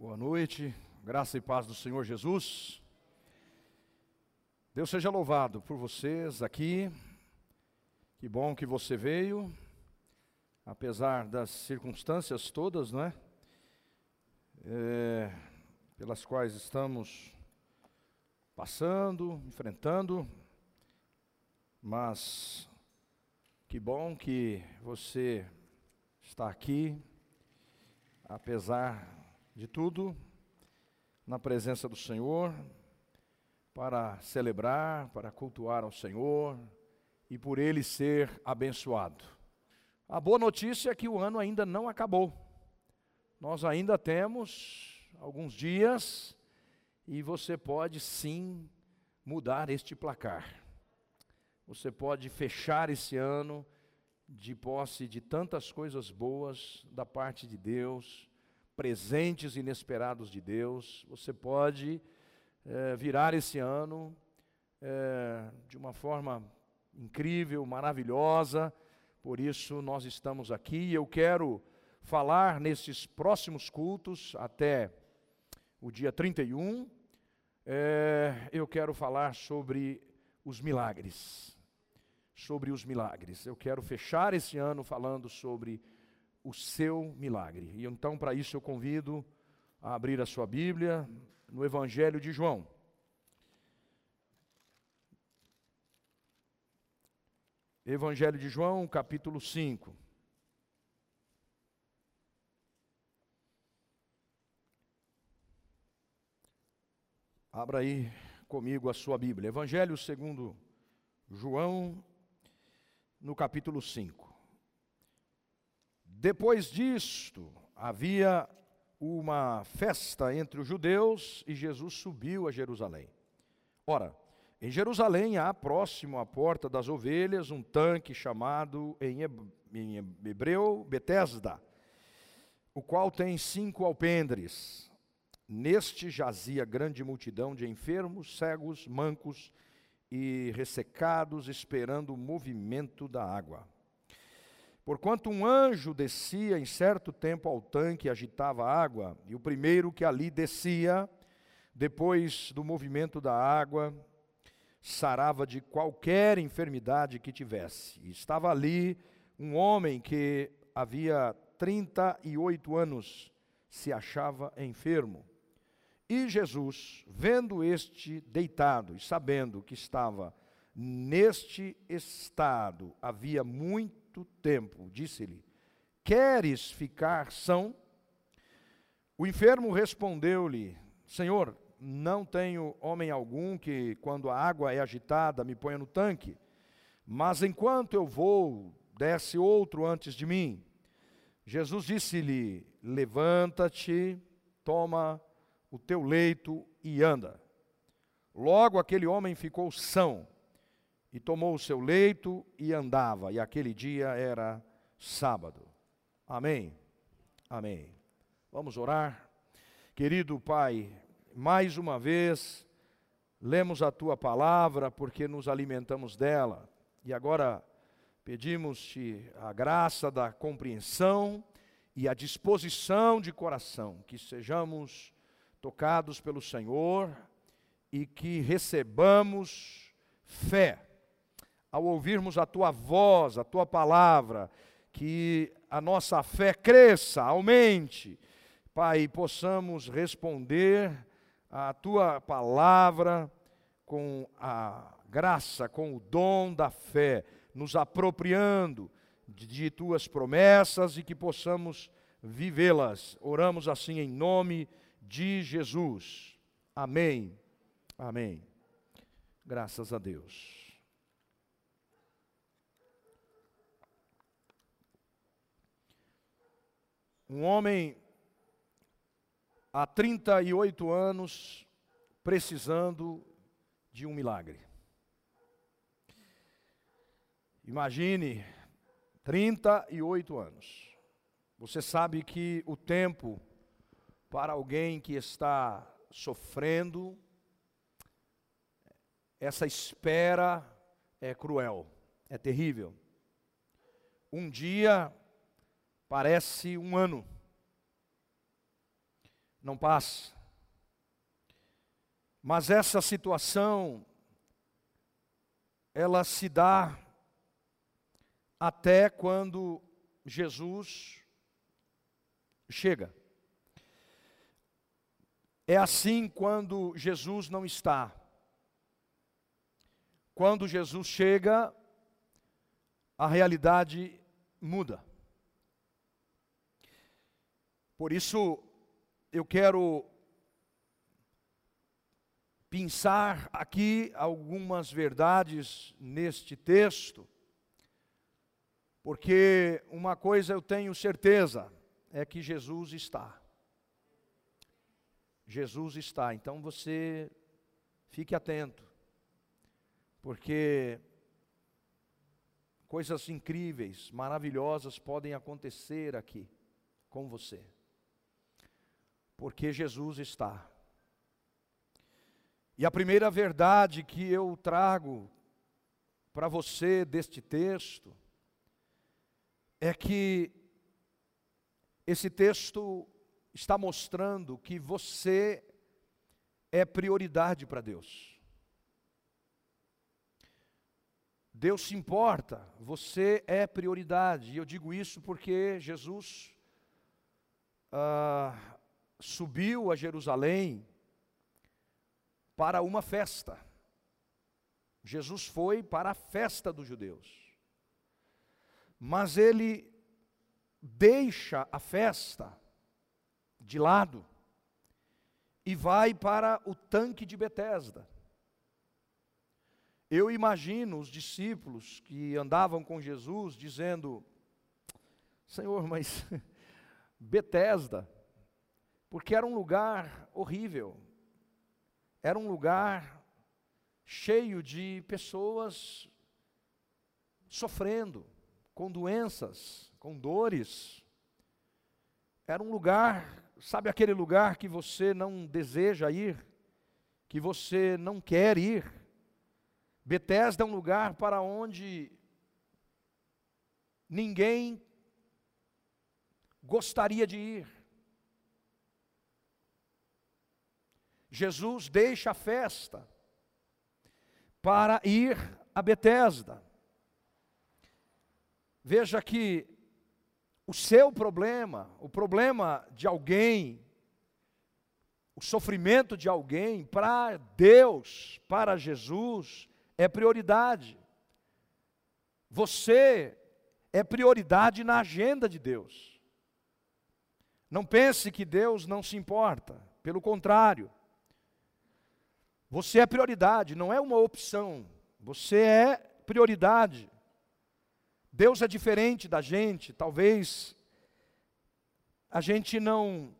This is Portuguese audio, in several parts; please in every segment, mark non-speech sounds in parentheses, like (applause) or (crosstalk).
Boa noite, graça e paz do Senhor Jesus. Deus seja louvado por vocês aqui. Que bom que você veio, apesar das circunstâncias todas, não é? é pelas quais estamos passando, enfrentando, mas que bom que você está aqui, apesar de tudo, na presença do Senhor, para celebrar, para cultuar ao Senhor e por Ele ser abençoado. A boa notícia é que o ano ainda não acabou. Nós ainda temos alguns dias e você pode sim mudar este placar. Você pode fechar esse ano de posse de tantas coisas boas da parte de Deus presentes inesperados de Deus. Você pode é, virar esse ano é, de uma forma incrível, maravilhosa. Por isso nós estamos aqui. Eu quero falar nesses próximos cultos até o dia 31. É, eu quero falar sobre os milagres. Sobre os milagres. Eu quero fechar esse ano falando sobre o seu milagre. E então, para isso, eu convido a abrir a sua Bíblia no Evangelho de João. Evangelho de João, capítulo 5. Abra aí comigo a sua Bíblia. Evangelho segundo João, no capítulo 5. Depois disto, havia uma festa entre os judeus e Jesus subiu a Jerusalém. Ora, em Jerusalém há próximo à porta das ovelhas um tanque chamado em hebreu Betesda, o qual tem cinco alpendres. Neste jazia grande multidão de enfermos, cegos, mancos e ressecados, esperando o movimento da água. Porquanto um anjo descia em certo tempo ao tanque e agitava a água, e o primeiro que ali descia, depois do movimento da água, sarava de qualquer enfermidade que tivesse. E estava ali um homem que havia 38 anos se achava enfermo. E Jesus, vendo este deitado e sabendo que estava neste estado havia muito muito tempo. Disse-lhe: Queres ficar são? O enfermo respondeu-lhe: Senhor, não tenho homem algum que, quando a água é agitada, me ponha no tanque. Mas enquanto eu vou, desce outro antes de mim. Jesus disse-lhe: Levanta-te, toma o teu leito e anda. Logo aquele homem ficou são e tomou o seu leito e andava, e aquele dia era sábado. Amém. Amém. Vamos orar. Querido Pai, mais uma vez lemos a tua palavra porque nos alimentamos dela. E agora pedimos-te a graça da compreensão e a disposição de coração, que sejamos tocados pelo Senhor e que recebamos fé ao ouvirmos a tua voz, a tua palavra, que a nossa fé cresça, aumente, Pai, possamos responder à tua palavra com a graça, com o dom da fé, nos apropriando de, de tuas promessas e que possamos vivê-las. Oramos assim em nome de Jesus. Amém. Amém. Graças a Deus. Um homem há 38 anos precisando de um milagre. Imagine 38 anos. Você sabe que o tempo para alguém que está sofrendo, essa espera é cruel, é terrível. Um dia parece um ano. não passa. Mas essa situação, ela se dá até quando Jesus chega. É assim quando Jesus não está. Quando Jesus chega, a realidade muda. Por isso, eu quero pensar aqui algumas verdades neste texto, porque uma coisa eu tenho certeza, é que Jesus está. Jesus está, então você fique atento, porque coisas incríveis, maravilhosas podem acontecer aqui com você, porque Jesus está. E a primeira verdade que eu trago para você deste texto é que esse texto está mostrando que você é prioridade para Deus. Deus se importa, você é prioridade. E eu digo isso porque Jesus ah, subiu a Jerusalém para uma festa. Jesus foi para a festa dos judeus. Mas ele deixa a festa de lado e vai para o tanque de Betesda. Eu imagino os discípulos que andavam com Jesus dizendo: Senhor, mas (laughs) Betesda, porque era um lugar horrível, era um lugar cheio de pessoas sofrendo, com doenças, com dores. Era um lugar, sabe aquele lugar que você não deseja ir, que você não quer ir. Betesda é um lugar para onde ninguém gostaria de ir. Jesus deixa a festa para ir a Betesda. Veja que o seu problema, o problema de alguém, o sofrimento de alguém, para Deus, para Jesus, é prioridade. Você é prioridade na agenda de Deus. Não pense que Deus não se importa, pelo contrário. Você é prioridade, não é uma opção. Você é prioridade. Deus é diferente da gente, talvez a gente não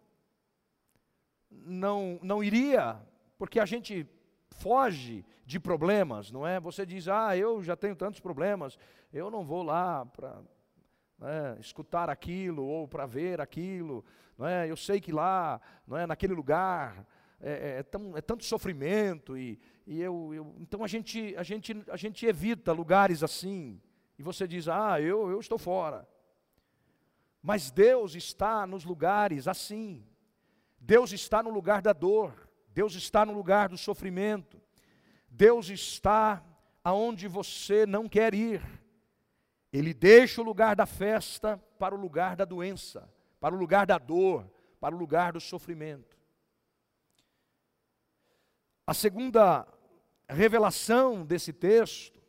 não não iria, porque a gente foge de problemas, não é? Você diz: "Ah, eu já tenho tantos problemas, eu não vou lá para né, escutar aquilo ou para ver aquilo, não é? Eu sei que lá, não é, naquele lugar é, é, é, tão, é tanto sofrimento e, e eu, eu, então a gente, a, gente, a gente evita lugares assim e você diz, ah, eu, eu estou fora. Mas Deus está nos lugares assim. Deus está no lugar da dor. Deus está no lugar do sofrimento. Deus está aonde você não quer ir. Ele deixa o lugar da festa para o lugar da doença, para o lugar da dor, para o lugar do sofrimento. A segunda revelação desse texto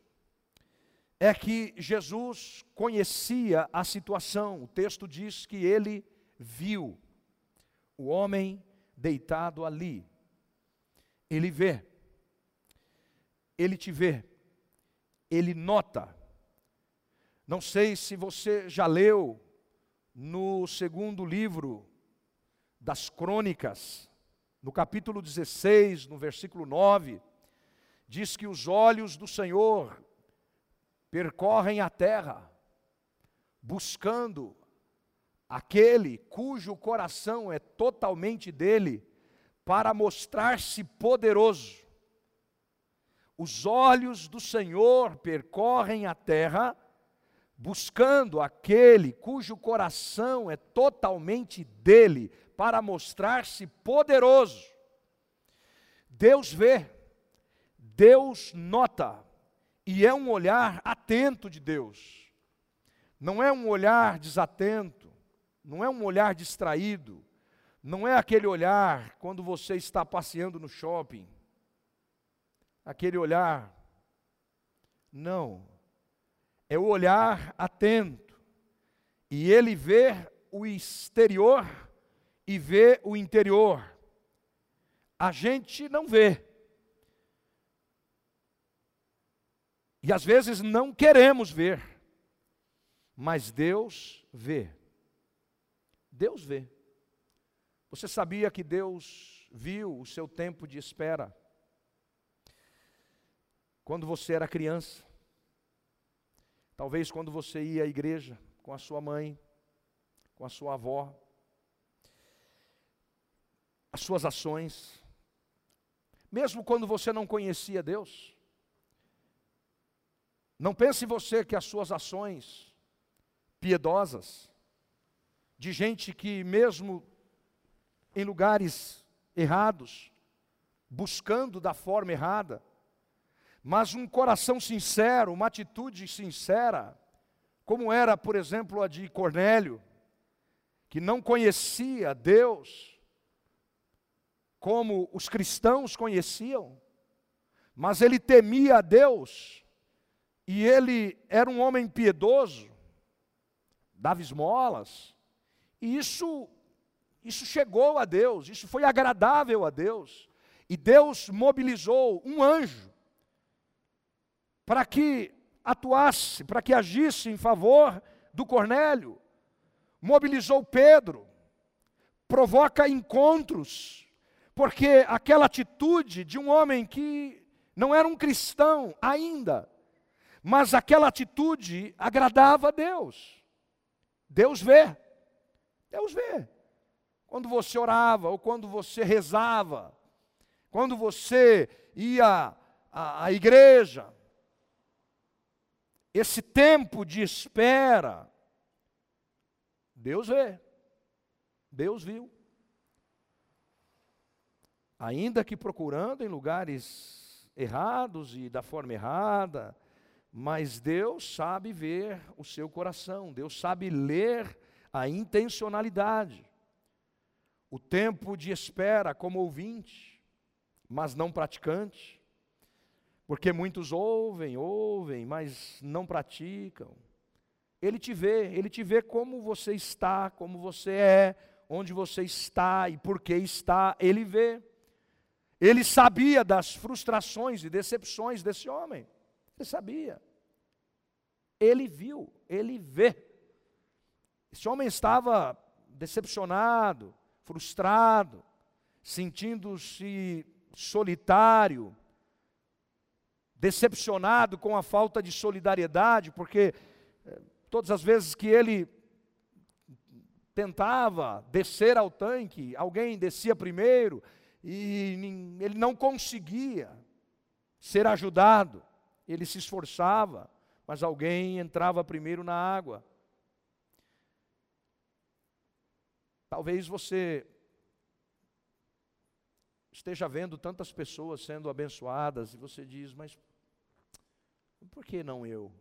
é que Jesus conhecia a situação. O texto diz que ele viu o homem deitado ali. Ele vê, ele te vê, ele nota. Não sei se você já leu no segundo livro das crônicas, no capítulo 16, no versículo 9, diz que os olhos do Senhor percorrem a terra, buscando aquele cujo coração é totalmente dele, para mostrar-se poderoso. Os olhos do Senhor percorrem a terra, buscando aquele cujo coração é totalmente dele, para mostrar-se poderoso. Deus vê, Deus nota, e é um olhar atento de Deus. Não é um olhar desatento, não é um olhar distraído, não é aquele olhar quando você está passeando no shopping. Aquele olhar. Não. É o olhar atento. E ele vê o exterior e vê o interior. A gente não vê. E às vezes não queremos ver, mas Deus vê. Deus vê. Você sabia que Deus viu o seu tempo de espera? Quando você era criança, talvez quando você ia à igreja com a sua mãe, com a sua avó, as suas ações, mesmo quando você não conhecia Deus, não pense você que as suas ações piedosas, de gente que, mesmo em lugares errados, buscando da forma errada, mas um coração sincero, uma atitude sincera, como era, por exemplo, a de Cornélio, que não conhecia Deus como os cristãos conheciam, mas ele temia a Deus e ele era um homem piedoso, dava esmolas, e isso, isso chegou a Deus, isso foi agradável a Deus, e Deus mobilizou um anjo para que atuasse, para que agisse em favor do Cornélio, mobilizou Pedro, provoca encontros, porque aquela atitude de um homem que não era um cristão ainda, mas aquela atitude agradava a Deus. Deus vê. Deus vê. Quando você orava, ou quando você rezava, quando você ia à, à igreja, esse tempo de espera, Deus vê. Deus viu. Ainda que procurando em lugares errados e da forma errada, mas Deus sabe ver o seu coração, Deus sabe ler a intencionalidade. O tempo de espera como ouvinte, mas não praticante. Porque muitos ouvem, ouvem, mas não praticam. Ele te vê, ele te vê como você está, como você é, onde você está e por que está, ele vê. Ele sabia das frustrações e decepções desse homem. Ele sabia. Ele viu, ele vê. Esse homem estava decepcionado, frustrado, sentindo-se solitário, decepcionado com a falta de solidariedade, porque eh, todas as vezes que ele tentava descer ao tanque, alguém descia primeiro e ele não conseguia ser ajudado ele se esforçava, mas alguém entrava primeiro na água. Talvez você esteja vendo tantas pessoas sendo abençoadas e você diz, mas por que não eu?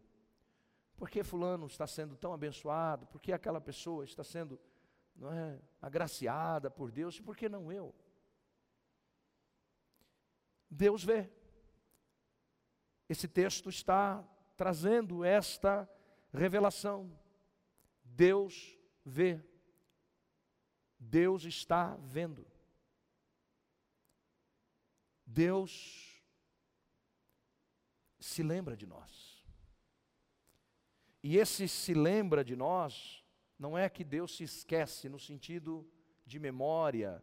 Por que fulano está sendo tão abençoado? Por que aquela pessoa está sendo não é, agraciada por Deus? E por que não eu? Deus vê. Esse texto está trazendo esta revelação. Deus vê. Deus está vendo. Deus se lembra de nós. E esse se lembra de nós não é que Deus se esquece no sentido de memória,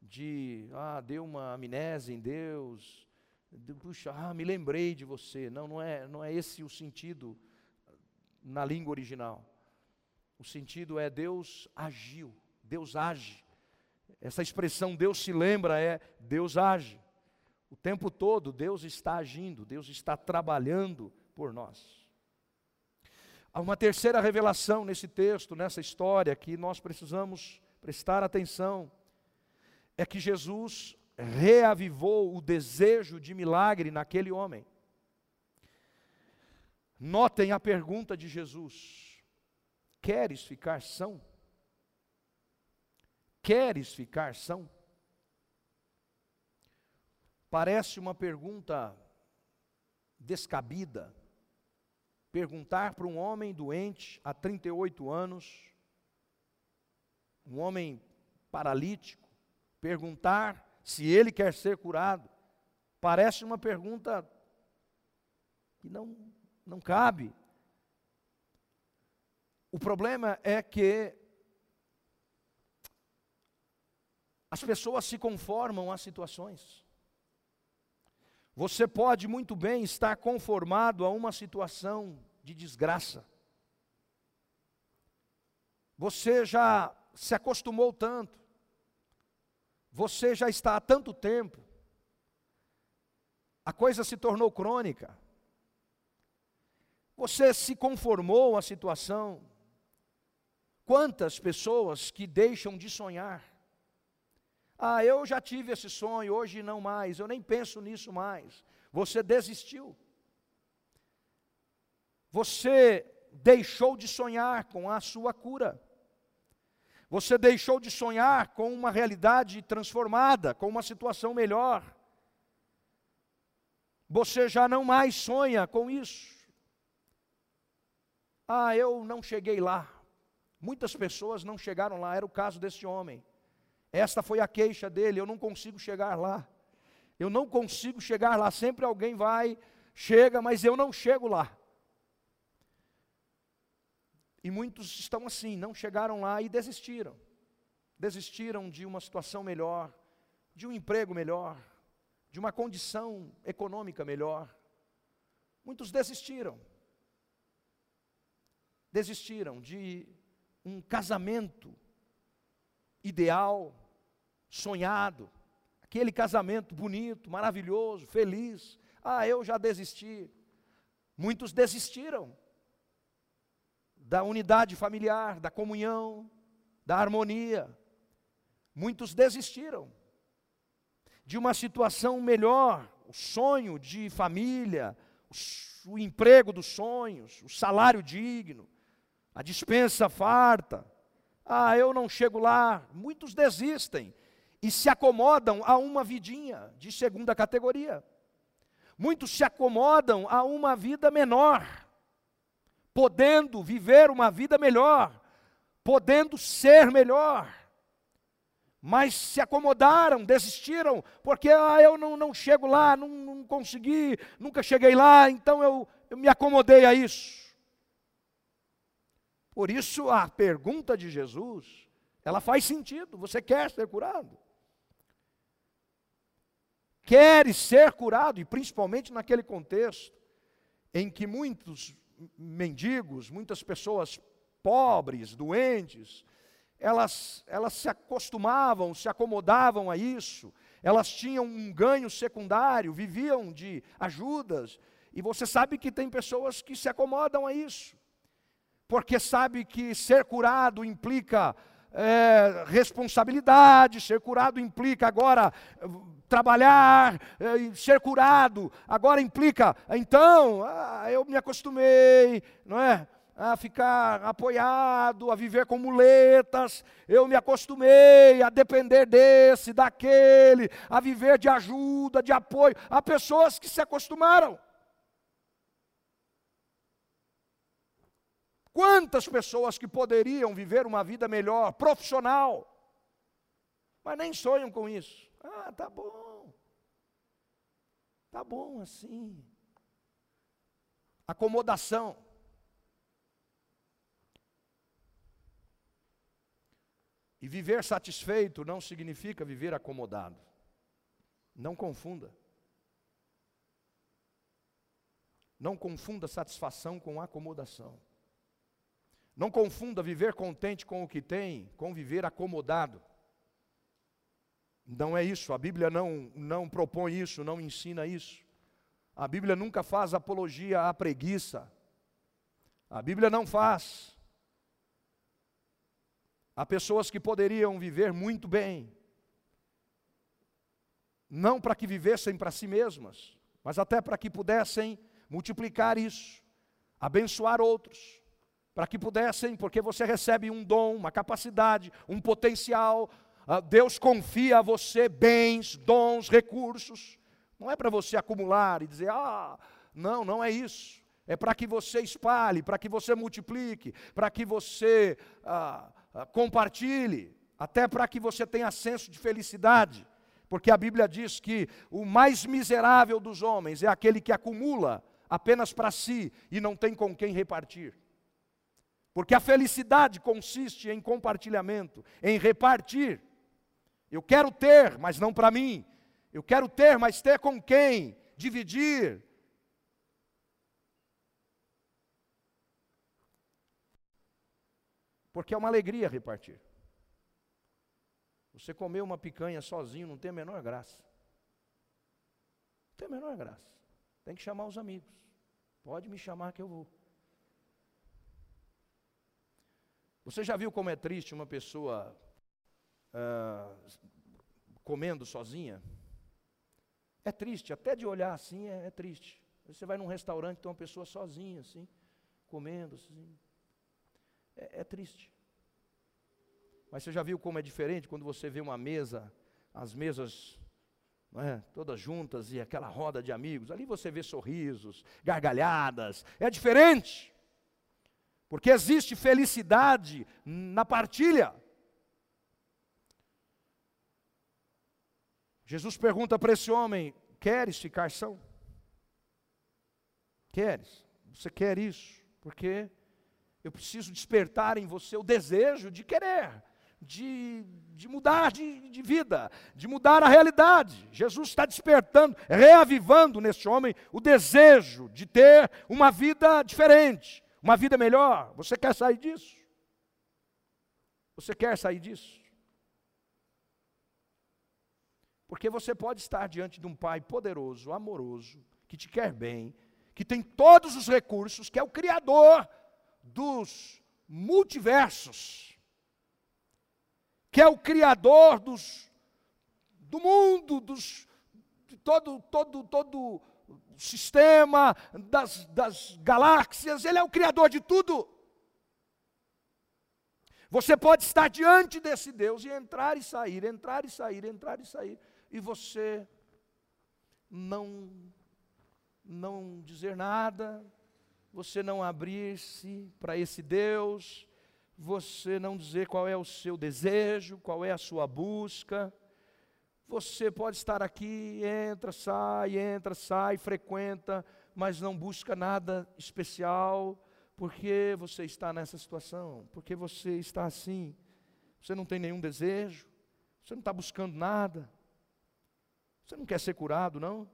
de ah, deu uma amnésia em Deus, puxa, ah, me lembrei de você. Não, não é, não é esse o sentido na língua original. O sentido é Deus agiu, Deus age. Essa expressão Deus se lembra é Deus age. O tempo todo Deus está agindo, Deus está trabalhando por nós. Há uma terceira revelação nesse texto, nessa história, que nós precisamos prestar atenção. É que Jesus reavivou o desejo de milagre naquele homem. Notem a pergunta de Jesus: Queres ficar são? Queres ficar são? Parece uma pergunta descabida. Perguntar para um homem doente há 38 anos, um homem paralítico, perguntar se ele quer ser curado, parece uma pergunta que não, não cabe. O problema é que as pessoas se conformam às situações. Você pode muito bem estar conformado a uma situação de desgraça. Você já se acostumou tanto. Você já está há tanto tempo. A coisa se tornou crônica. Você se conformou à situação. Quantas pessoas que deixam de sonhar ah, eu já tive esse sonho, hoje não mais, eu nem penso nisso mais. Você desistiu. Você deixou de sonhar com a sua cura. Você deixou de sonhar com uma realidade transformada, com uma situação melhor. Você já não mais sonha com isso. Ah, eu não cheguei lá. Muitas pessoas não chegaram lá, era o caso deste homem. Esta foi a queixa dele: eu não consigo chegar lá. Eu não consigo chegar lá. Sempre alguém vai, chega, mas eu não chego lá. E muitos estão assim, não chegaram lá e desistiram. Desistiram de uma situação melhor, de um emprego melhor, de uma condição econômica melhor. Muitos desistiram. Desistiram de um casamento ideal, sonhado, aquele casamento bonito, maravilhoso, feliz. Ah, eu já desisti. Muitos desistiram da unidade familiar, da comunhão, da harmonia. Muitos desistiram de uma situação melhor, o sonho de família, o, emprego dos sonhos, o salário digno, a dispensa farta. Ah, eu não chego lá. Muitos desistem e se acomodam a uma vidinha de segunda categoria. Muitos se acomodam a uma vida menor, podendo viver uma vida melhor, podendo ser melhor. Mas se acomodaram, desistiram, porque ah, eu não, não chego lá, não, não consegui, nunca cheguei lá, então eu, eu me acomodei a isso. Por isso a pergunta de Jesus, ela faz sentido. Você quer ser curado? Queres ser curado, e principalmente naquele contexto em que muitos mendigos, muitas pessoas pobres, doentes, elas, elas se acostumavam, se acomodavam a isso, elas tinham um ganho secundário, viviam de ajudas, e você sabe que tem pessoas que se acomodam a isso. Porque sabe que ser curado implica é, responsabilidade, ser curado implica agora trabalhar, é, ser curado, agora implica, então, ah, eu me acostumei, não é? A ficar apoiado, a viver com muletas, eu me acostumei a depender desse, daquele, a viver de ajuda, de apoio. Há pessoas que se acostumaram. Quantas pessoas que poderiam viver uma vida melhor, profissional, mas nem sonham com isso. Ah, tá bom. Tá bom assim. Acomodação. E viver satisfeito não significa viver acomodado. Não confunda. Não confunda satisfação com acomodação. Não confunda viver contente com o que tem com viver acomodado. Não é isso, a Bíblia não, não propõe isso, não ensina isso. A Bíblia nunca faz apologia à preguiça. A Bíblia não faz. Há pessoas que poderiam viver muito bem, não para que vivessem para si mesmas, mas até para que pudessem multiplicar isso, abençoar outros, para que pudessem, porque você recebe um dom, uma capacidade, um potencial, ah, Deus confia a você bens, dons, recursos, não é para você acumular e dizer, ah, não, não é isso. É para que você espalhe, para que você multiplique, para que você ah, ah, compartilhe, até para que você tenha senso de felicidade. Porque a Bíblia diz que o mais miserável dos homens é aquele que acumula apenas para si e não tem com quem repartir. Porque a felicidade consiste em compartilhamento, em repartir. Eu quero ter, mas não para mim. Eu quero ter, mas ter com quem? Dividir, Porque é uma alegria repartir. Você comer uma picanha sozinho não tem a menor graça. Não tem a menor graça. Tem que chamar os amigos. Pode me chamar que eu vou. Você já viu como é triste uma pessoa uh, comendo sozinha? É triste, até de olhar assim é, é triste. Você vai num restaurante, tem uma pessoa sozinha, assim, comendo, assim é, é triste. Mas você já viu como é diferente quando você vê uma mesa, as mesas é, todas juntas e aquela roda de amigos. Ali você vê sorrisos, gargalhadas. É diferente. Porque existe felicidade na partilha. Jesus pergunta para esse homem: Queres ficar são? Queres? Você quer isso? Porque eu preciso despertar em você o desejo de querer, de, de mudar de, de vida, de mudar a realidade. Jesus está despertando, reavivando neste homem o desejo de ter uma vida diferente, uma vida melhor. Você quer sair disso? Você quer sair disso? Porque você pode estar diante de um pai poderoso, amoroso, que te quer bem, que tem todos os recursos, que é o Criador dos multiversos, que é o criador dos, do mundo, dos, de todo, todo, todo sistema, das, das galáxias, ele é o criador de tudo. Você pode estar diante desse Deus e entrar e sair, entrar e sair, entrar e sair, e você não não dizer nada, você não abrir-se para esse Deus, você não dizer qual é o seu desejo, qual é a sua busca. Você pode estar aqui, entra, sai, entra, sai, frequenta, mas não busca nada especial, porque você está nessa situação, porque você está assim. Você não tem nenhum desejo, você não está buscando nada. Você não quer ser curado, não?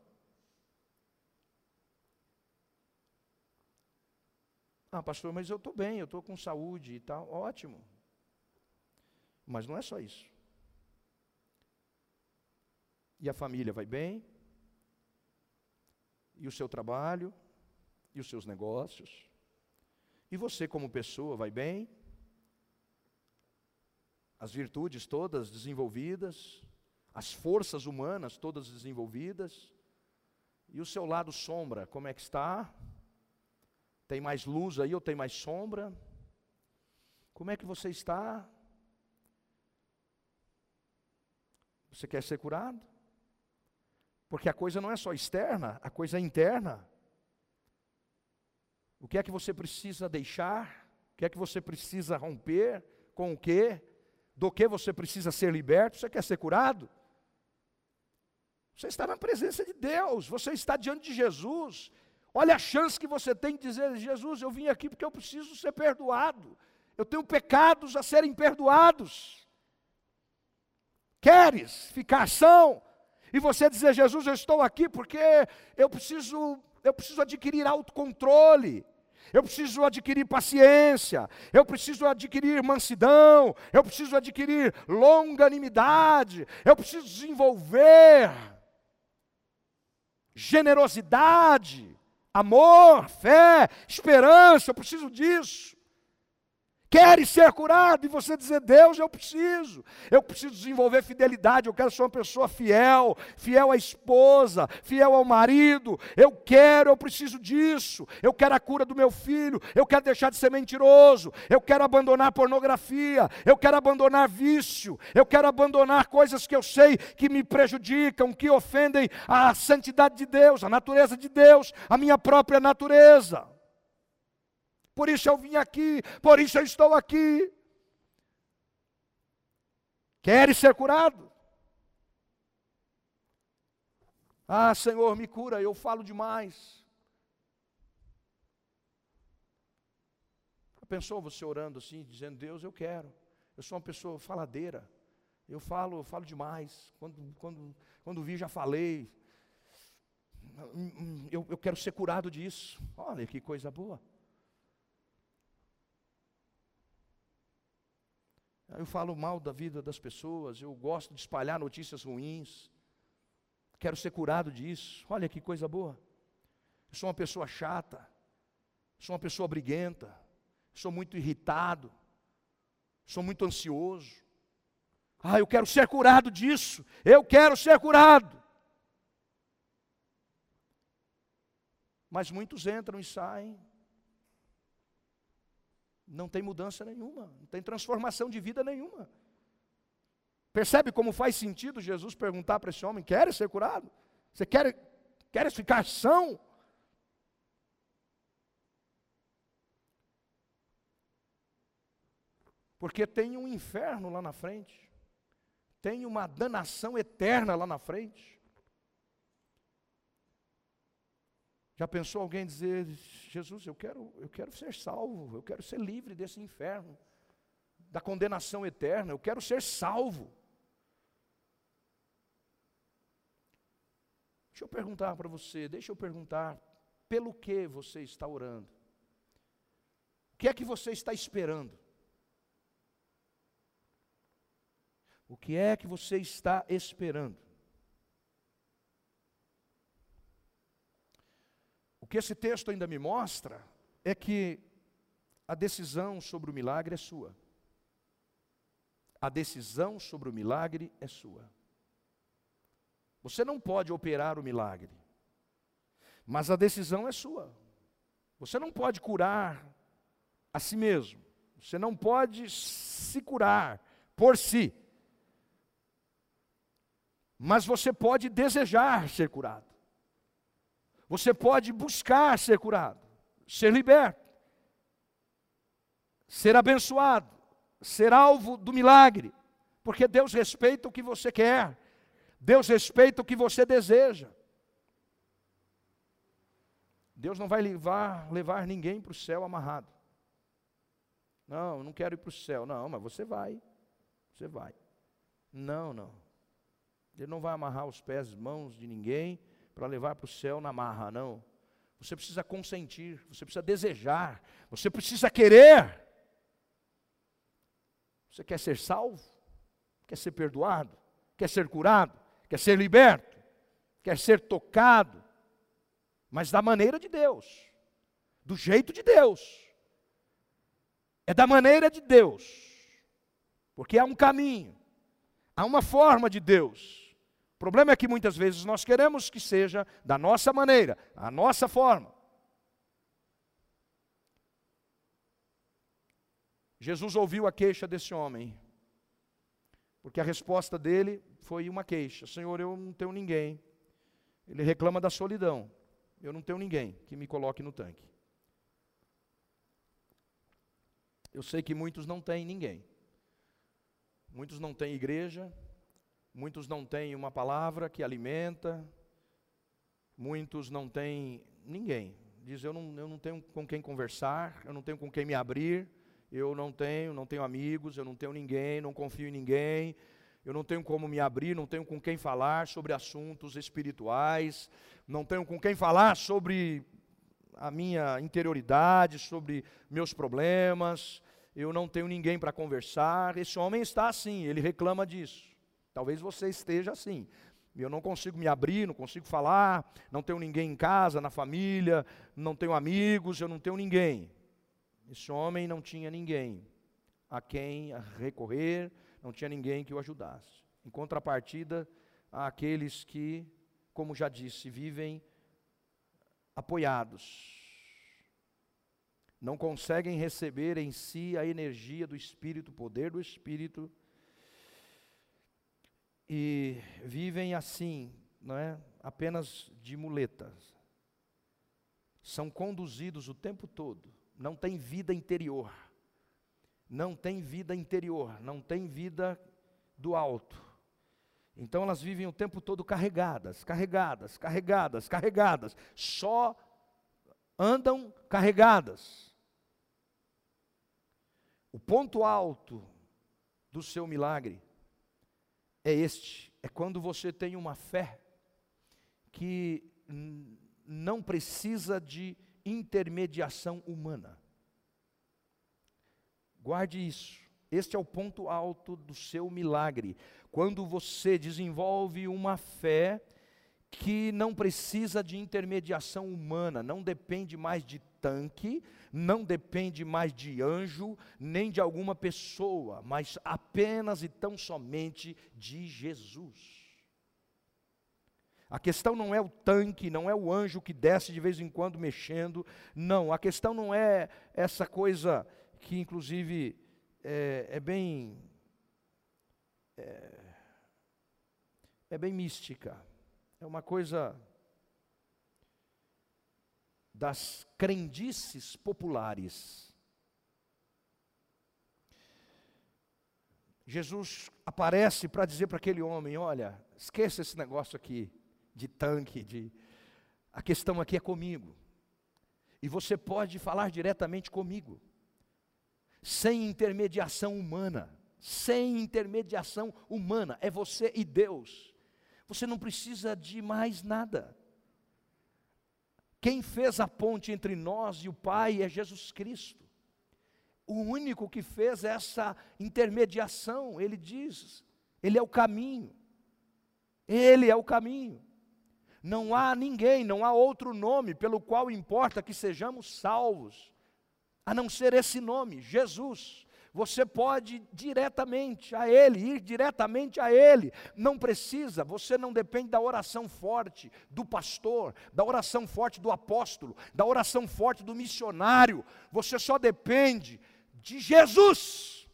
Ah, pastor, mas eu estou bem, eu estou com saúde e tal. Ótimo. Mas não é só isso. E a família vai bem? E o seu trabalho? E os seus negócios? E você, como pessoa, vai bem? As virtudes todas desenvolvidas? As forças humanas todas desenvolvidas? E o seu lado sombra, como é que está? Tem mais luz aí ou tem mais sombra? Como é que você está? Você quer ser curado? Porque a coisa não é só externa, a coisa é interna. O que é que você precisa deixar? O que é que você precisa romper? Com o que? Do que você precisa ser liberto? Você quer ser curado? Você está na presença de Deus, você está diante de Jesus. Olha a chance que você tem de dizer: Jesus, eu vim aqui porque eu preciso ser perdoado. Eu tenho pecados a serem perdoados. Queres ficar são? E você dizer: Jesus, eu estou aqui porque eu preciso, eu preciso adquirir autocontrole. Eu preciso adquirir paciência, eu preciso adquirir mansidão, eu preciso adquirir longanimidade, eu preciso desenvolver generosidade amor, fé, esperança, eu preciso disso queres ser curado, e você dizer, Deus, eu preciso, eu preciso desenvolver fidelidade, eu quero ser uma pessoa fiel, fiel à esposa, fiel ao marido, eu quero, eu preciso disso, eu quero a cura do meu filho, eu quero deixar de ser mentiroso, eu quero abandonar pornografia, eu quero abandonar vício, eu quero abandonar coisas que eu sei que me prejudicam, que ofendem a santidade de Deus, a natureza de Deus, a minha própria natureza por isso eu vim aqui, por isso eu estou aqui. Queres ser curado? Ah, Senhor, me cura, eu falo demais. Pensou você orando assim, dizendo, Deus, eu quero. Eu sou uma pessoa faladeira. Eu falo, eu falo demais. Quando, quando, quando vi, já falei. Eu, eu quero ser curado disso. Olha que coisa boa. Eu falo mal da vida das pessoas, eu gosto de espalhar notícias ruins. Quero ser curado disso. Olha que coisa boa. Eu sou uma pessoa chata, sou uma pessoa briguenta, sou muito irritado, sou muito ansioso. Ah, eu quero ser curado disso. Eu quero ser curado. Mas muitos entram e saem não tem mudança nenhuma, não tem transformação de vida nenhuma. Percebe como faz sentido Jesus perguntar para esse homem: quer ser curado? Você quer, quer ficar são? Porque tem um inferno lá na frente, tem uma danação eterna lá na frente. Já pensou alguém dizer, Jesus, eu quero, eu quero ser salvo, eu quero ser livre desse inferno, da condenação eterna, eu quero ser salvo. Deixa eu perguntar para você, deixa eu perguntar, pelo que você está orando? O que é que você está esperando? O que é que você está esperando? O que esse texto ainda me mostra é que a decisão sobre o milagre é sua. A decisão sobre o milagre é sua. Você não pode operar o milagre, mas a decisão é sua. Você não pode curar a si mesmo. Você não pode se curar por si. Mas você pode desejar ser curado. Você pode buscar ser curado, ser liberto, ser abençoado, ser alvo do milagre, porque Deus respeita o que você quer, Deus respeita o que você deseja. Deus não vai levar, levar ninguém para o céu amarrado. Não, eu não quero ir para o céu. Não, mas você vai. Você vai. Não, não. Ele não vai amarrar os pés mãos de ninguém para levar para o céu na marra, não. Você precisa consentir, você precisa desejar, você precisa querer. Você quer ser salvo? Quer ser perdoado? Quer ser curado? Quer ser liberto? Quer ser tocado? Mas da maneira de Deus, do jeito de Deus. É da maneira de Deus, porque há um caminho, há uma forma de Deus problema é que muitas vezes nós queremos que seja da nossa maneira, a nossa forma. Jesus ouviu a queixa desse homem, porque a resposta dele foi uma queixa: Senhor, eu não tenho ninguém. Ele reclama da solidão. Eu não tenho ninguém que me coloque no tanque. Eu sei que muitos não têm ninguém. Muitos não têm igreja, Muitos não têm uma palavra que alimenta, muitos não têm ninguém. Diz: eu não, eu não tenho com quem conversar, eu não tenho com quem me abrir, eu não tenho, não tenho amigos, eu não tenho ninguém, não confio em ninguém, eu não tenho como me abrir, não tenho com quem falar sobre assuntos espirituais, não tenho com quem falar sobre a minha interioridade, sobre meus problemas, eu não tenho ninguém para conversar. Esse homem está assim, ele reclama disso. Talvez você esteja assim. Eu não consigo me abrir, não consigo falar, não tenho ninguém em casa, na família, não tenho amigos, eu não tenho ninguém. Esse homem não tinha ninguém a quem recorrer, não tinha ninguém que o ajudasse. Em contrapartida, há aqueles que, como já disse, vivem apoiados, não conseguem receber em si a energia do Espírito, o poder do Espírito, e vivem assim, não é? apenas de muletas. São conduzidos o tempo todo, não tem vida interior. Não tem vida interior, não tem vida do alto. Então elas vivem o tempo todo carregadas, carregadas, carregadas, carregadas. Só andam carregadas. O ponto alto do seu milagre é este: é quando você tem uma fé que não precisa de intermediação humana. Guarde isso. Este é o ponto alto do seu milagre. Quando você desenvolve uma fé que não precisa de intermediação humana, não depende mais de tanque, não depende mais de anjo, nem de alguma pessoa, mas apenas e tão somente de Jesus. A questão não é o tanque, não é o anjo que desce de vez em quando mexendo, não, a questão não é essa coisa que, inclusive, é, é bem. É, é bem mística, é uma coisa das crendices populares. Jesus aparece para dizer para aquele homem: olha, esqueça esse negócio aqui de tanque, de a questão aqui é comigo. E você pode falar diretamente comigo, sem intermediação humana, sem intermediação humana, é você e Deus. Você não precisa de mais nada. Quem fez a ponte entre nós e o Pai é Jesus Cristo. O único que fez essa intermediação, ele diz, ele é o caminho. Ele é o caminho. Não há ninguém, não há outro nome pelo qual importa que sejamos salvos, a não ser esse nome, Jesus. Você pode ir diretamente a Ele, ir diretamente a Ele. Não precisa, você não depende da oração forte do pastor, da oração forte do apóstolo, da oração forte do missionário. Você só depende de Jesus.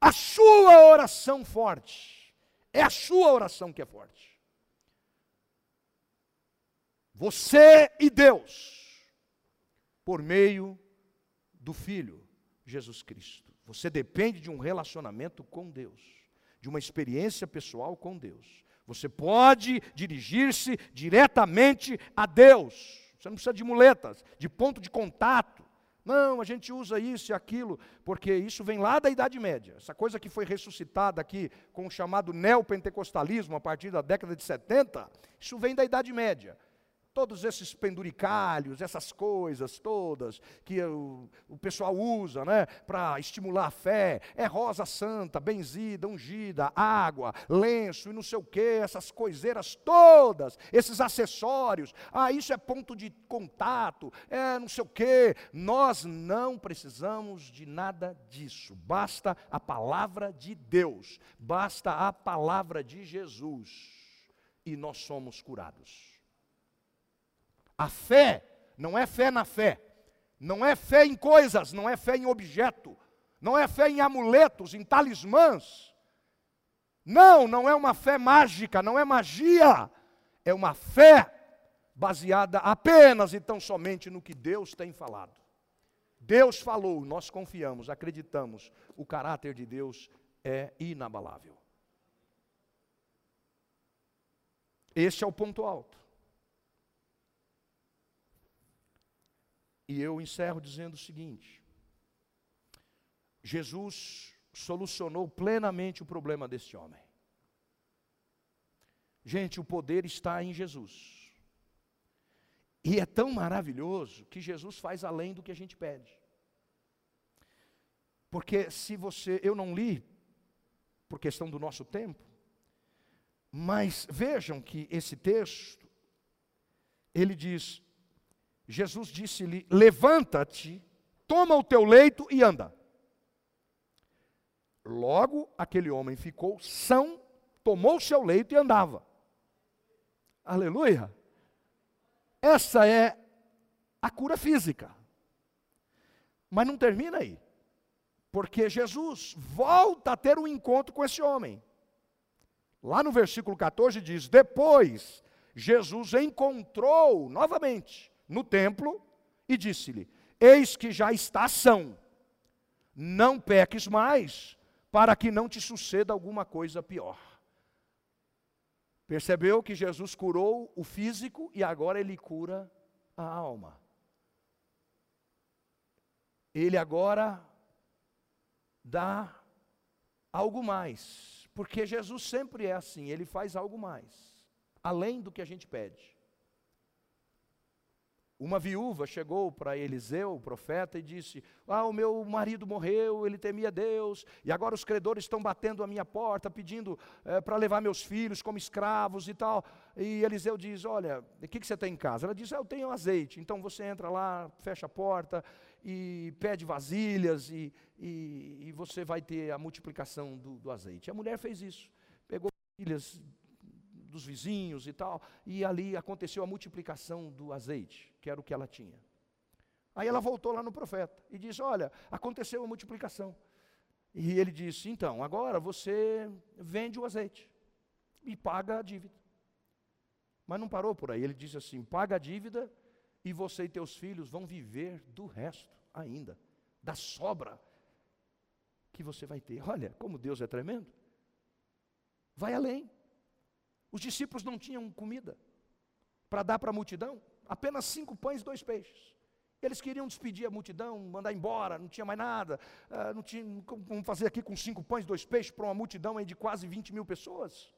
A sua oração forte. É a sua oração que é forte. Você e Deus, por meio do Filho Jesus Cristo. Você depende de um relacionamento com Deus, de uma experiência pessoal com Deus. Você pode dirigir-se diretamente a Deus. Você não precisa de muletas, de ponto de contato. Não, a gente usa isso e aquilo, porque isso vem lá da Idade Média. Essa coisa que foi ressuscitada aqui com o chamado neopentecostalismo a partir da década de 70, isso vem da Idade Média todos esses penduricalhos, essas coisas todas que o, o pessoal usa, né, para estimular a fé, é rosa santa, benzida, ungida, água, lenço e não sei o que, essas coiseiras todas, esses acessórios, ah, isso é ponto de contato, é não sei o que, nós não precisamos de nada disso, basta a palavra de Deus, basta a palavra de Jesus, e nós somos curados. A fé não é fé na fé, não é fé em coisas, não é fé em objeto, não é fé em amuletos, em talismãs. Não, não é uma fé mágica, não é magia. É uma fé baseada apenas e tão somente no que Deus tem falado. Deus falou, nós confiamos, acreditamos, o caráter de Deus é inabalável. Este é o ponto alto. E eu encerro dizendo o seguinte: Jesus solucionou plenamente o problema desse homem. Gente, o poder está em Jesus. E é tão maravilhoso que Jesus faz além do que a gente pede. Porque se você, eu não li, por questão do nosso tempo, Mas vejam que esse texto, ele diz: Jesus disse-lhe: Levanta-te, toma o teu leito e anda. Logo aquele homem ficou são, tomou o seu leito e andava. Aleluia! Essa é a cura física. Mas não termina aí. Porque Jesus volta a ter um encontro com esse homem. Lá no versículo 14 diz: Depois Jesus encontrou novamente no templo e disse-lhe: Eis que já está são, não peques mais, para que não te suceda alguma coisa pior. Percebeu que Jesus curou o físico e agora ele cura a alma. Ele agora dá algo mais, porque Jesus sempre é assim, ele faz algo mais, além do que a gente pede. Uma viúva chegou para Eliseu, o profeta, e disse: Ah, o meu marido morreu, ele temia Deus, e agora os credores estão batendo a minha porta, pedindo é, para levar meus filhos como escravos e tal. E Eliseu diz: Olha, o que, que você tem em casa? Ela diz: ah, Eu tenho azeite. Então você entra lá, fecha a porta e pede vasilhas, e, e, e você vai ter a multiplicação do, do azeite. A mulher fez isso, pegou vasilhas dos vizinhos e tal, e ali aconteceu a multiplicação do azeite, que era o que ela tinha. Aí ela voltou lá no profeta e disse: Olha, aconteceu a multiplicação. E ele disse: Então, agora você vende o azeite e paga a dívida. Mas não parou por aí, ele disse assim: paga a dívida e você e teus filhos vão viver do resto ainda, da sobra que você vai ter. Olha como Deus é tremendo. Vai além. Os discípulos não tinham comida para dar para a multidão, apenas cinco pães e dois peixes. Eles queriam despedir a multidão, mandar embora, não tinha mais nada, uh, não tinha como fazer aqui com cinco pães e dois peixes para uma multidão de quase 20 mil pessoas.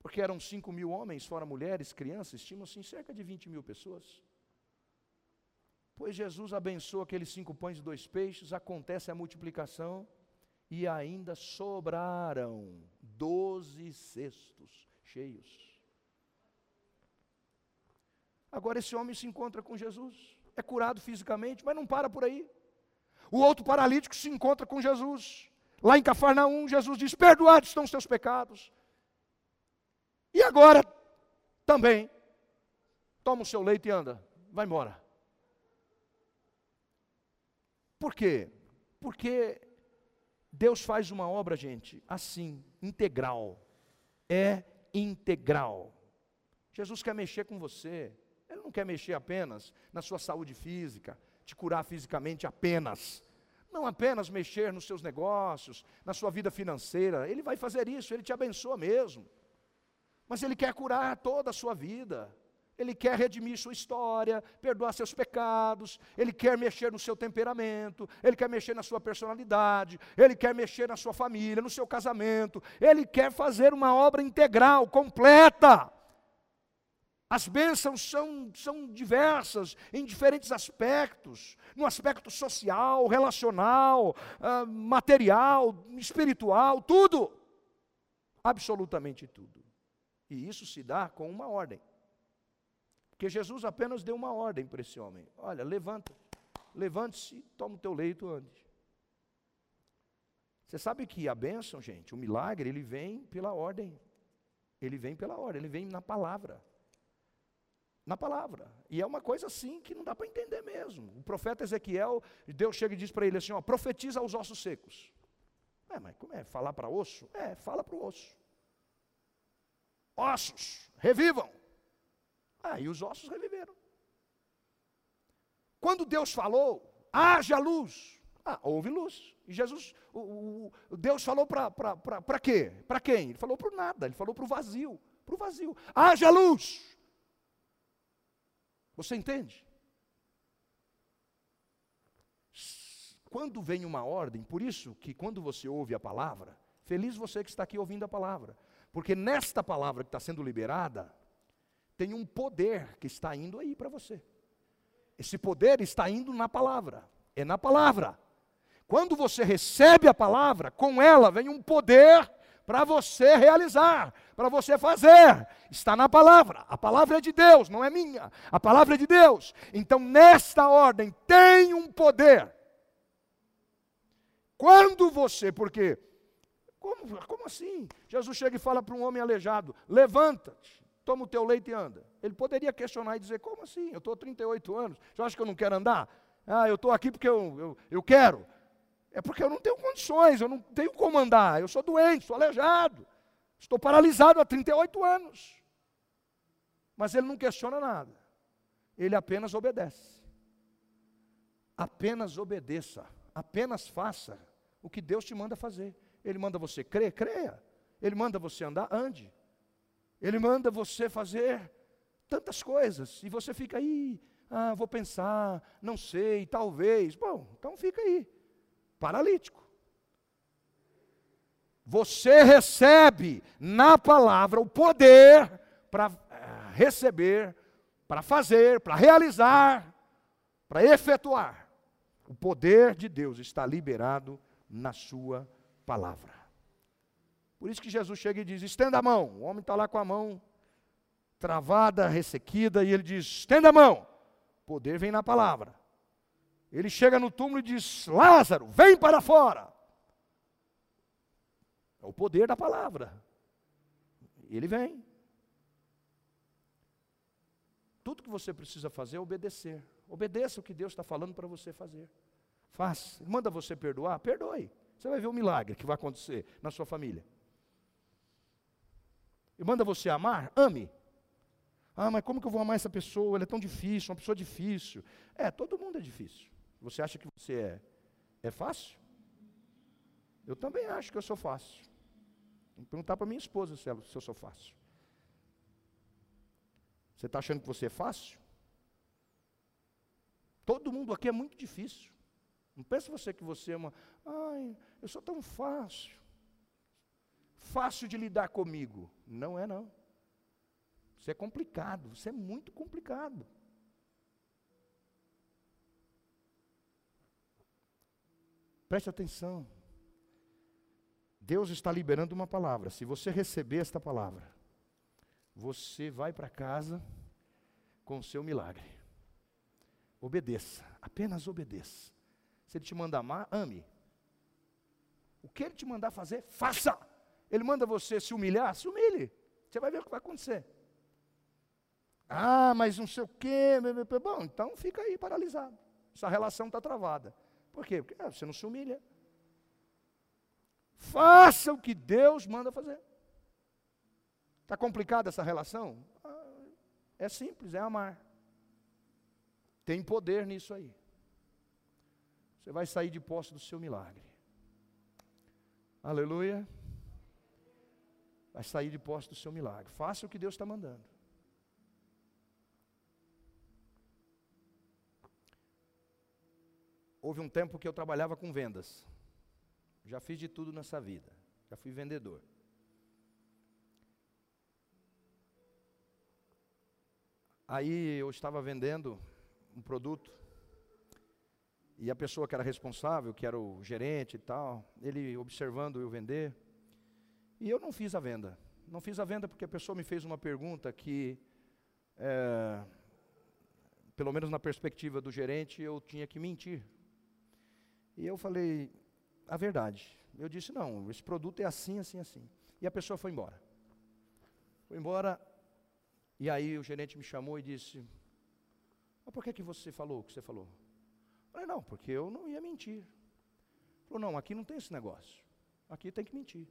Porque eram cinco mil homens, fora mulheres, crianças, estimam-se em cerca de 20 mil pessoas. Pois Jesus abençoa aqueles cinco pães e dois peixes, acontece a multiplicação, e ainda sobraram doze cestos cheios. Agora esse homem se encontra com Jesus, é curado fisicamente, mas não para por aí. O outro paralítico se encontra com Jesus. Lá em Cafarnaum, Jesus diz: Perdoados estão os teus pecados. E agora também, toma o seu leite e anda, vai embora. Por quê? Porque Deus faz uma obra, gente, assim, integral. É integral. Jesus quer mexer com você. Ele não quer mexer apenas na sua saúde física, te curar fisicamente apenas. Não apenas mexer nos seus negócios, na sua vida financeira. Ele vai fazer isso, ele te abençoa mesmo. Mas ele quer curar toda a sua vida. Ele quer redimir sua história, perdoar seus pecados, ele quer mexer no seu temperamento, ele quer mexer na sua personalidade, ele quer mexer na sua família, no seu casamento, ele quer fazer uma obra integral, completa. As bênçãos são, são diversas, em diferentes aspectos: no aspecto social, relacional, uh, material, espiritual, tudo. Absolutamente tudo. E isso se dá com uma ordem. Porque Jesus apenas deu uma ordem para esse homem: Olha, levanta, levante-se, toma o teu leito, ande. Você sabe que a bênção, gente, o milagre, ele vem pela ordem. Ele vem pela ordem, ele vem na palavra. Na palavra. E é uma coisa assim que não dá para entender mesmo. O profeta Ezequiel, Deus chega e diz para ele assim: ó, profetiza aos ossos secos. É, mas como é? Falar para osso? É, fala para o osso. Ossos, revivam. Ah, e os ossos reviveram. Quando Deus falou, haja luz. Ah, houve luz. E Jesus, o, o Deus falou para quê? Para quem? Ele falou para o nada, ele falou para o vazio. Para o vazio. Haja luz. Você entende? Quando vem uma ordem, por isso que quando você ouve a palavra, feliz você que está aqui ouvindo a palavra, porque nesta palavra que está sendo liberada, tem um poder que está indo aí para você. Esse poder está indo na palavra. É na palavra. Quando você recebe a palavra, com ela vem um poder para você realizar, para você fazer. Está na palavra. A palavra é de Deus, não é minha. A palavra é de Deus. Então, nesta ordem, tem um poder. Quando você, porque, como, como assim? Jesus chega e fala para um homem aleijado: levanta-te, toma o teu leite e anda. Ele poderia questionar e dizer: como assim? Eu estou 38 anos, você acha que eu não quero andar? Ah, eu estou aqui porque eu, eu, eu quero. É porque eu não tenho condições, eu não tenho como andar, eu sou doente, sou aleijado, estou paralisado há 38 anos. Mas ele não questiona nada, ele apenas obedece. Apenas obedeça, apenas faça o que Deus te manda fazer. Ele manda você crer, creia. Ele manda você andar, ande. Ele manda você fazer tantas coisas, e você fica aí, ah, vou pensar, não sei, talvez. Bom, então fica aí paralítico. Você recebe na palavra o poder para eh, receber, para fazer, para realizar, para efetuar. O poder de Deus está liberado na sua palavra. Por isso que Jesus chega e diz: estenda a mão. O homem está lá com a mão travada, ressequida, e ele diz: estenda a mão. Poder vem na palavra. Ele chega no túmulo e diz: Lázaro, vem para fora. É o poder da palavra. Ele vem. Tudo que você precisa fazer é obedecer. Obedeça o que Deus está falando para você fazer. Faça. Manda você perdoar, perdoe. Você vai ver o milagre que vai acontecer na sua família. E manda você amar, ame. Ah, mas como que eu vou amar essa pessoa? Ela é tão difícil, uma pessoa difícil. É, todo mundo é difícil. Você acha que você é, é fácil? Eu também acho que eu sou fácil. Vou perguntar para minha esposa se, ela, se eu sou fácil. Você está achando que você é fácil? Todo mundo aqui é muito difícil. Não pense você que você é uma. Ai, eu sou tão fácil. Fácil de lidar comigo. Não é, não. Você é complicado. Você é muito complicado. Preste atenção. Deus está liberando uma palavra. Se você receber esta palavra, você vai para casa com o seu milagre. Obedeça, apenas obedeça. Se ele te mandar amar, ame. O que ele te mandar fazer, faça. Ele manda você se humilhar, se humilhe. Você vai ver o que vai acontecer. Ah, mas não sei o quê. Bom, então fica aí paralisado. Essa relação está travada. Por quê? Porque ah, você não se humilha. Faça o que Deus manda fazer. Está complicada essa relação? Ah, é simples, é amar. Tem poder nisso aí. Você vai sair de posse do seu milagre. Aleluia. Vai sair de posse do seu milagre. Faça o que Deus está mandando. houve um tempo que eu trabalhava com vendas. Já fiz de tudo nessa vida. Já fui vendedor. Aí eu estava vendendo um produto e a pessoa que era responsável, que era o gerente e tal, ele observando eu vender, e eu não fiz a venda. Não fiz a venda porque a pessoa me fez uma pergunta que, é, pelo menos na perspectiva do gerente, eu tinha que mentir e eu falei a verdade. Eu disse: não, esse produto é assim, assim, assim. E a pessoa foi embora. Foi embora. E aí o gerente me chamou e disse: Mas por que, que você falou o que você falou? Eu falei: Não, porque eu não ia mentir. Ele falou: Não, aqui não tem esse negócio. Aqui tem que mentir.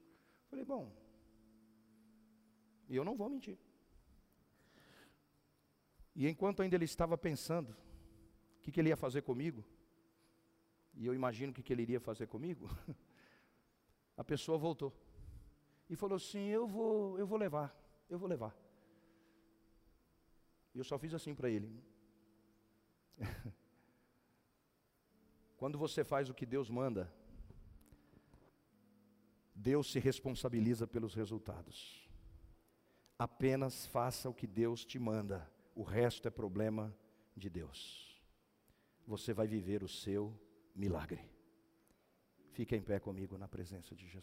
Falei: Bom, e eu não vou mentir. E enquanto ainda ele estava pensando o que, que ele ia fazer comigo, e eu imagino o que, que ele iria fazer comigo, (laughs) a pessoa voltou e falou assim: Eu vou, eu vou levar, eu vou levar. E eu só fiz assim para ele. (laughs) Quando você faz o que Deus manda, Deus se responsabiliza pelos resultados. Apenas faça o que Deus te manda, o resto é problema de Deus. Você vai viver o seu milagre. Fique em pé comigo na presença de Jesus.